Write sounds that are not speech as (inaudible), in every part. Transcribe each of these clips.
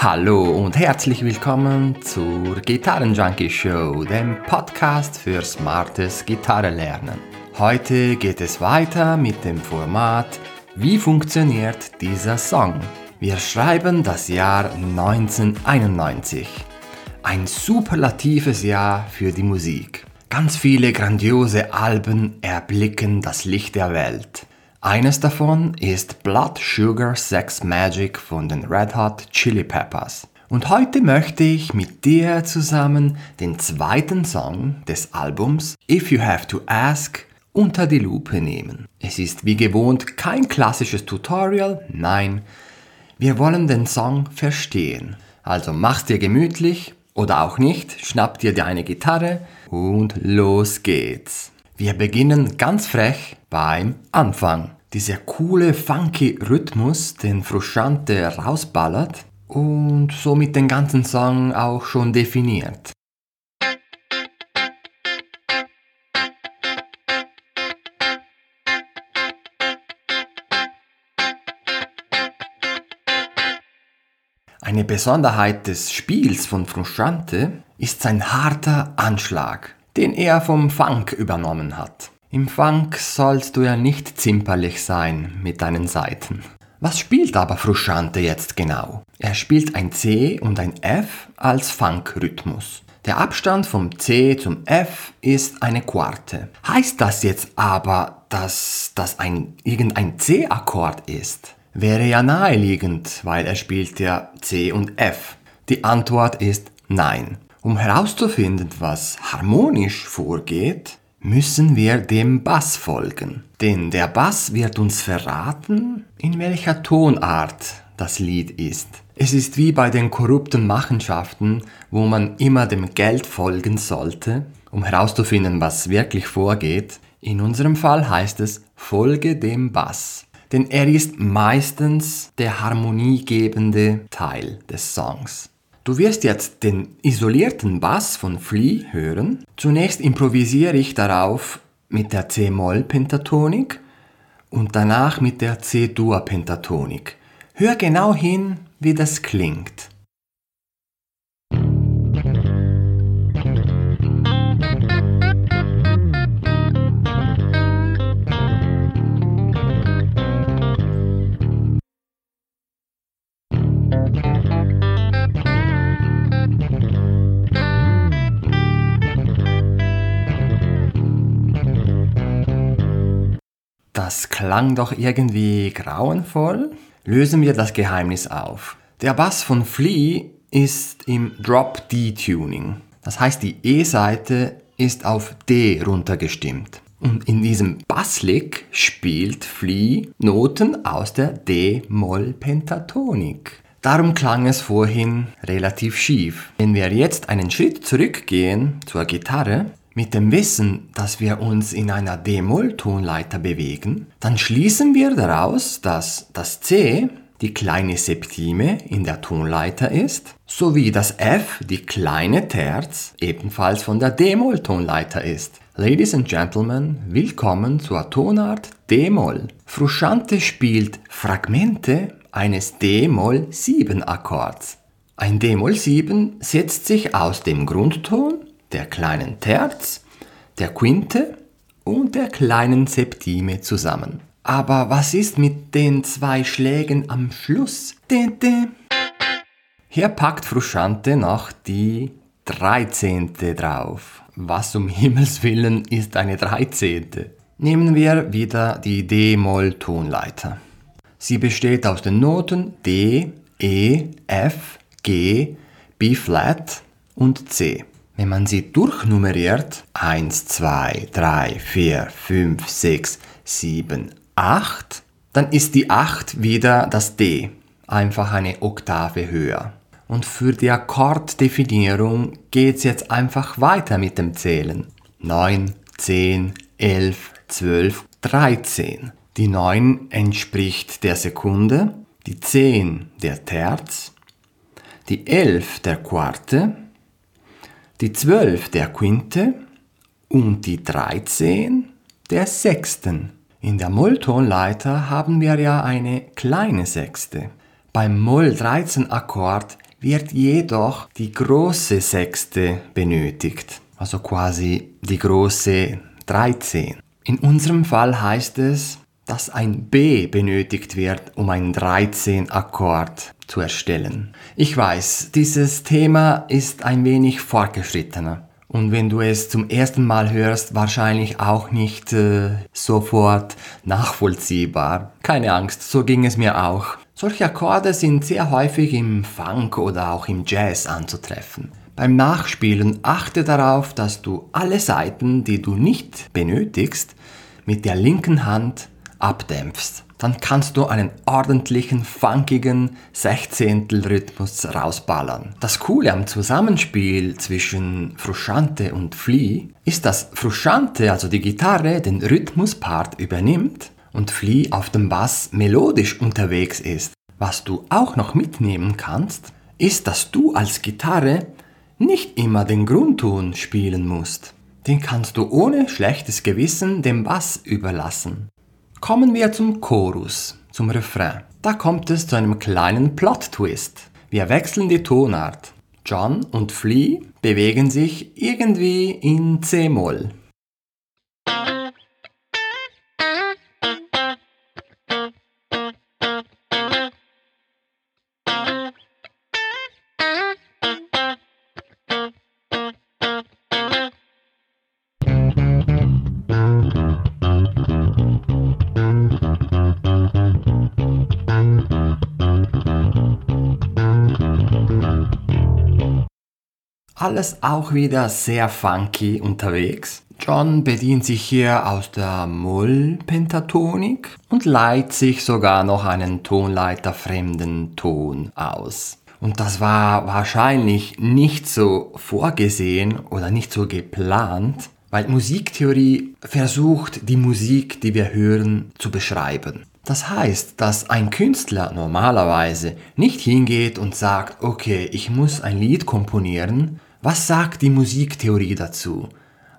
Hallo und herzlich willkommen zur Gitarrenjunkie Show, dem Podcast für smartes Gitarrelernen. Heute geht es weiter mit dem Format Wie funktioniert dieser Song? Wir schreiben das Jahr 1991. Ein superlatives Jahr für die Musik. Ganz viele grandiose Alben erblicken das Licht der Welt. Eines davon ist Blood Sugar Sex Magic von den Red Hot Chili Peppers. Und heute möchte ich mit dir zusammen den zweiten Song des Albums If You Have to Ask unter die Lupe nehmen. Es ist wie gewohnt kein klassisches Tutorial, nein, wir wollen den Song verstehen. Also mach's dir gemütlich oder auch nicht, schnapp dir deine Gitarre und los geht's. Wir beginnen ganz frech beim Anfang. Dieser coole, funky Rhythmus, den Frusciante rausballert und somit den ganzen Song auch schon definiert. Eine Besonderheit des Spiels von Frusciante ist sein harter Anschlag den er vom Funk übernommen hat. Im Funk sollst du ja nicht zimperlich sein mit deinen Seiten. Was spielt aber Frusciante jetzt genau? Er spielt ein C und ein F als Funk-Rhythmus. Der Abstand vom C zum F ist eine Quarte. Heißt das jetzt aber, dass das ein, irgendein C-Akkord ist? Wäre ja naheliegend, weil er spielt ja C und F. Die Antwort ist nein. Um herauszufinden, was harmonisch vorgeht, müssen wir dem Bass folgen. Denn der Bass wird uns verraten, in welcher Tonart das Lied ist. Es ist wie bei den korrupten Machenschaften, wo man immer dem Geld folgen sollte, um herauszufinden, was wirklich vorgeht. In unserem Fall heißt es, folge dem Bass. Denn er ist meistens der harmoniegebende Teil des Songs. Du wirst jetzt den isolierten Bass von Flea hören. Zunächst improvisiere ich darauf mit der C-Moll-Pentatonik und danach mit der C-Dur-Pentatonik. Hör genau hin, wie das klingt. Das klang doch irgendwie grauenvoll. Lösen wir das Geheimnis auf. Der Bass von Flea ist im Drop-D-Tuning. Das heißt, die E-Seite ist auf D runtergestimmt. Und in diesem Basslick spielt Flea Noten aus der D-Moll-Pentatonik. Darum klang es vorhin relativ schief. Wenn wir jetzt einen Schritt zurückgehen zur Gitarre, mit dem Wissen, dass wir uns in einer D-Moll-Tonleiter bewegen, dann schließen wir daraus, dass das C die kleine Septime in der Tonleiter ist, sowie das F die kleine Terz ebenfalls von der D-Moll-Tonleiter ist. Ladies and Gentlemen, willkommen zur Tonart D-Moll. Frusciante spielt Fragmente eines D-Moll 7 Akkords. Ein D-Moll 7 setzt sich aus dem Grundton der kleinen Terz, der Quinte und der kleinen Septime zusammen. Aber was ist mit den zwei Schlägen am Schluss? Hier packt Frusciante noch die Dreizehnte drauf. Was um (laughs) Himmels willen ist eine Dreizehnte? Nehmen wir wieder die D-Moll-Tonleiter. Sie besteht aus den Noten D, E, F, G, B-Flat und C. Wenn man sie durchnummeriert, 1, 2, 3, 4, 5, 6, 7, 8, dann ist die 8 wieder das D, einfach eine Oktave höher. Und für die Akkorddefinierung geht es jetzt einfach weiter mit dem Zählen. 9, 10, 11, 12, 13. Die 9 entspricht der Sekunde, die 10 der Terz, die 11 der Quarte, die 12 der Quinte und die 13 der Sechsten. In der Molltonleiter haben wir ja eine kleine Sechste. Beim Moll 13 Akkord wird jedoch die große Sechste benötigt, also quasi die große 13. In unserem Fall heißt es, dass ein B benötigt wird, um einen 13-Akkord zu erstellen. Ich weiß, dieses Thema ist ein wenig fortgeschrittener und wenn du es zum ersten Mal hörst, wahrscheinlich auch nicht äh, sofort nachvollziehbar. Keine Angst, so ging es mir auch. Solche Akkorde sind sehr häufig im Funk oder auch im Jazz anzutreffen. Beim Nachspielen achte darauf, dass du alle Seiten, die du nicht benötigst, mit der linken Hand abdämpfst dann kannst du einen ordentlichen, funkigen Sechzehntel-Rhythmus rausballern. Das Coole am Zusammenspiel zwischen Frusciante und Flea ist, dass Frusciante, also die Gitarre, den Rhythmuspart übernimmt und Flea auf dem Bass melodisch unterwegs ist. Was du auch noch mitnehmen kannst, ist, dass du als Gitarre nicht immer den Grundton spielen musst. Den kannst du ohne schlechtes Gewissen dem Bass überlassen. Kommen wir zum Chorus, zum Refrain. Da kommt es zu einem kleinen Plot-Twist. Wir wechseln die Tonart. John und Flea bewegen sich irgendwie in C-Moll. Alles auch wieder sehr funky unterwegs. John bedient sich hier aus der Moll-Pentatonik und leiht sich sogar noch einen tonleiterfremden Ton aus. Und das war wahrscheinlich nicht so vorgesehen oder nicht so geplant, weil Musiktheorie versucht, die Musik, die wir hören, zu beschreiben. Das heißt, dass ein Künstler normalerweise nicht hingeht und sagt, okay, ich muss ein Lied komponieren, was sagt die Musiktheorie dazu?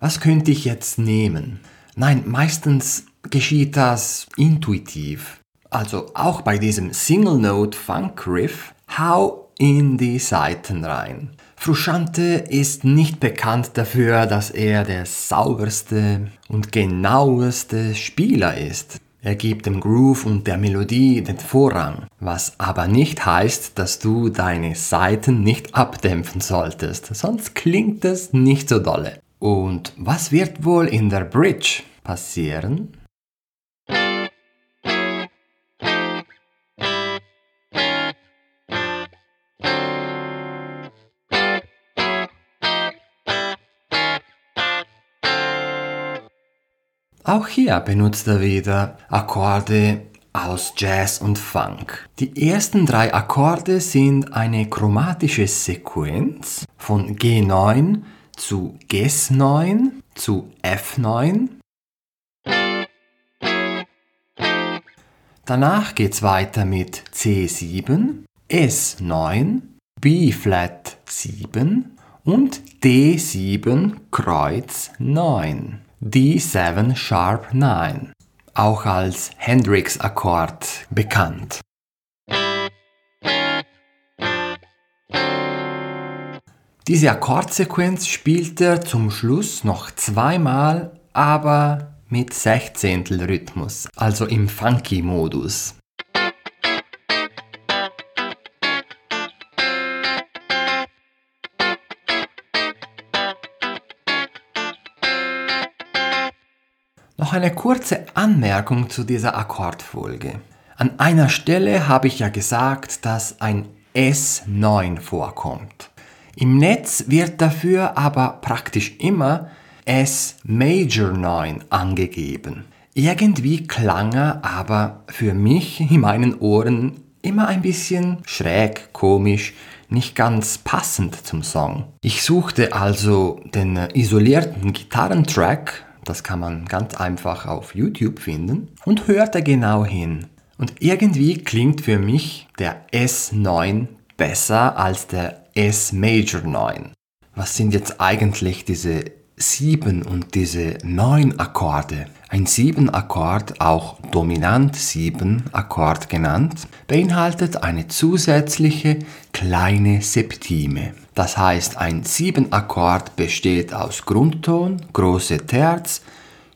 Was könnte ich jetzt nehmen? Nein, meistens geschieht das intuitiv. Also auch bei diesem Single Note Funk Riff, hau in die Saiten rein. Frusciante ist nicht bekannt dafür, dass er der sauberste und genaueste Spieler ist. Er gibt dem Groove und der Melodie den Vorrang, was aber nicht heißt, dass du deine Saiten nicht abdämpfen solltest, sonst klingt es nicht so dolle. Und was wird wohl in der Bridge passieren? Auch hier benutzt er wieder Akkorde aus Jazz und Funk. Die ersten drei Akkorde sind eine chromatische Sequenz von G9 zu Ges9 zu F9. Danach geht es weiter mit C7, S9, B-Flat 7 und D7 Kreuz 9. D7 Sharp 9, auch als Hendrix-Akkord bekannt. Diese Akkordsequenz spielt er zum Schluss noch zweimal, aber mit Sechzehntel Rhythmus, also im Funky-Modus. Noch eine kurze Anmerkung zu dieser Akkordfolge. An einer Stelle habe ich ja gesagt, dass ein S9 vorkommt. Im Netz wird dafür aber praktisch immer S Major 9 angegeben. Irgendwie klang er aber für mich in meinen Ohren immer ein bisschen schräg, komisch, nicht ganz passend zum Song. Ich suchte also den isolierten Gitarrentrack das kann man ganz einfach auf YouTube finden. Und hört da genau hin. Und irgendwie klingt für mich der S9 besser als der S Major 9. Was sind jetzt eigentlich diese sieben und diese neun Akkorde. Ein Sieben-Akkord, auch dominant Sieben-Akkord genannt, beinhaltet eine zusätzliche kleine Septime. Das heißt, ein Sieben-Akkord besteht aus Grundton, große Terz,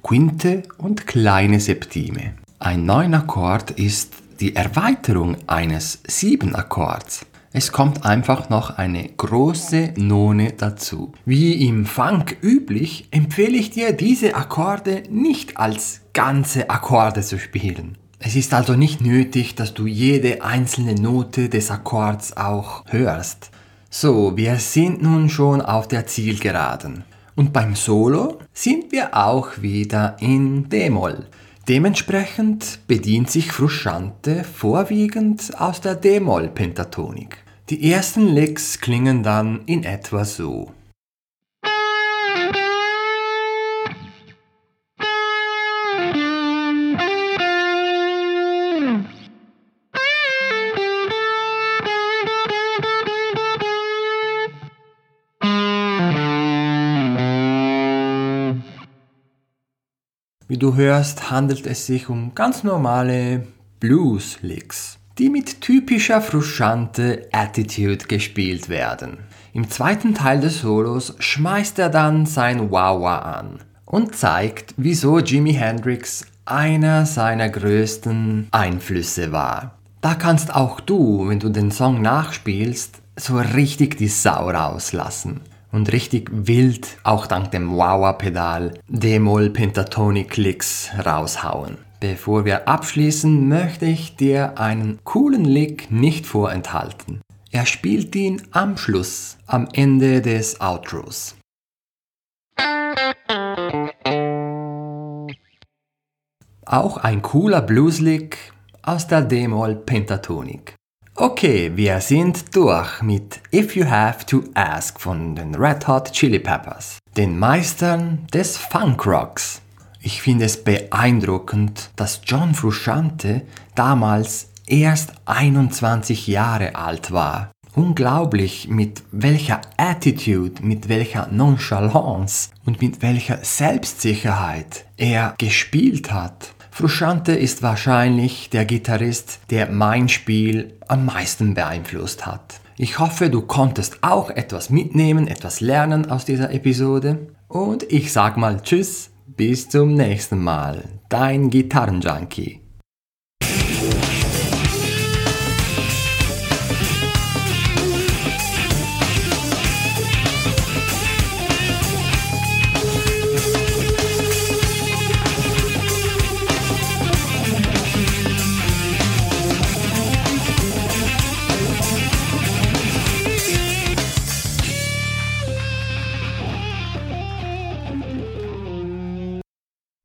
Quinte und kleine Septime. Ein Neunakkord ist die Erweiterung eines Sieben-Akkords. Es kommt einfach noch eine große None dazu. Wie im Funk üblich empfehle ich dir, diese Akkorde nicht als ganze Akkorde zu spielen. Es ist also nicht nötig, dass du jede einzelne Note des Akkords auch hörst. So, wir sind nun schon auf der Zielgeraden. Und beim Solo sind wir auch wieder in D-Moll. Dementsprechend bedient sich Frusciante vorwiegend aus der D-Moll-Pentatonik. Die ersten Licks klingen dann in etwa so. Wie du hörst, handelt es sich um ganz normale Blues-Licks, die mit typischer Frusciante Attitude gespielt werden. Im zweiten Teil des Solos schmeißt er dann sein Wawa an und zeigt, wieso Jimi Hendrix einer seiner größten Einflüsse war. Da kannst auch du, wenn du den Song nachspielst, so richtig die Sau rauslassen und richtig wild, auch dank dem Wawa-Pedal, D-Moll-Pentatonic-Licks raushauen. Bevor wir abschließen, möchte ich dir einen coolen Lick nicht vorenthalten. Er spielt ihn am Schluss, am Ende des Outros. Auch ein cooler Blueslick aus der D-Moll Pentatonik. Okay, wir sind durch mit If You Have to Ask von den Red Hot Chili Peppers, den Meistern des Funkrocks. Ich finde es beeindruckend, dass John Frusciante damals erst 21 Jahre alt war. Unglaublich, mit welcher Attitude, mit welcher Nonchalance und mit welcher Selbstsicherheit er gespielt hat. Frusciante ist wahrscheinlich der Gitarrist, der mein Spiel am meisten beeinflusst hat. Ich hoffe, du konntest auch etwas mitnehmen, etwas lernen aus dieser Episode. Und ich sag mal Tschüss, bis zum nächsten Mal. Dein Gitarrenjunkie.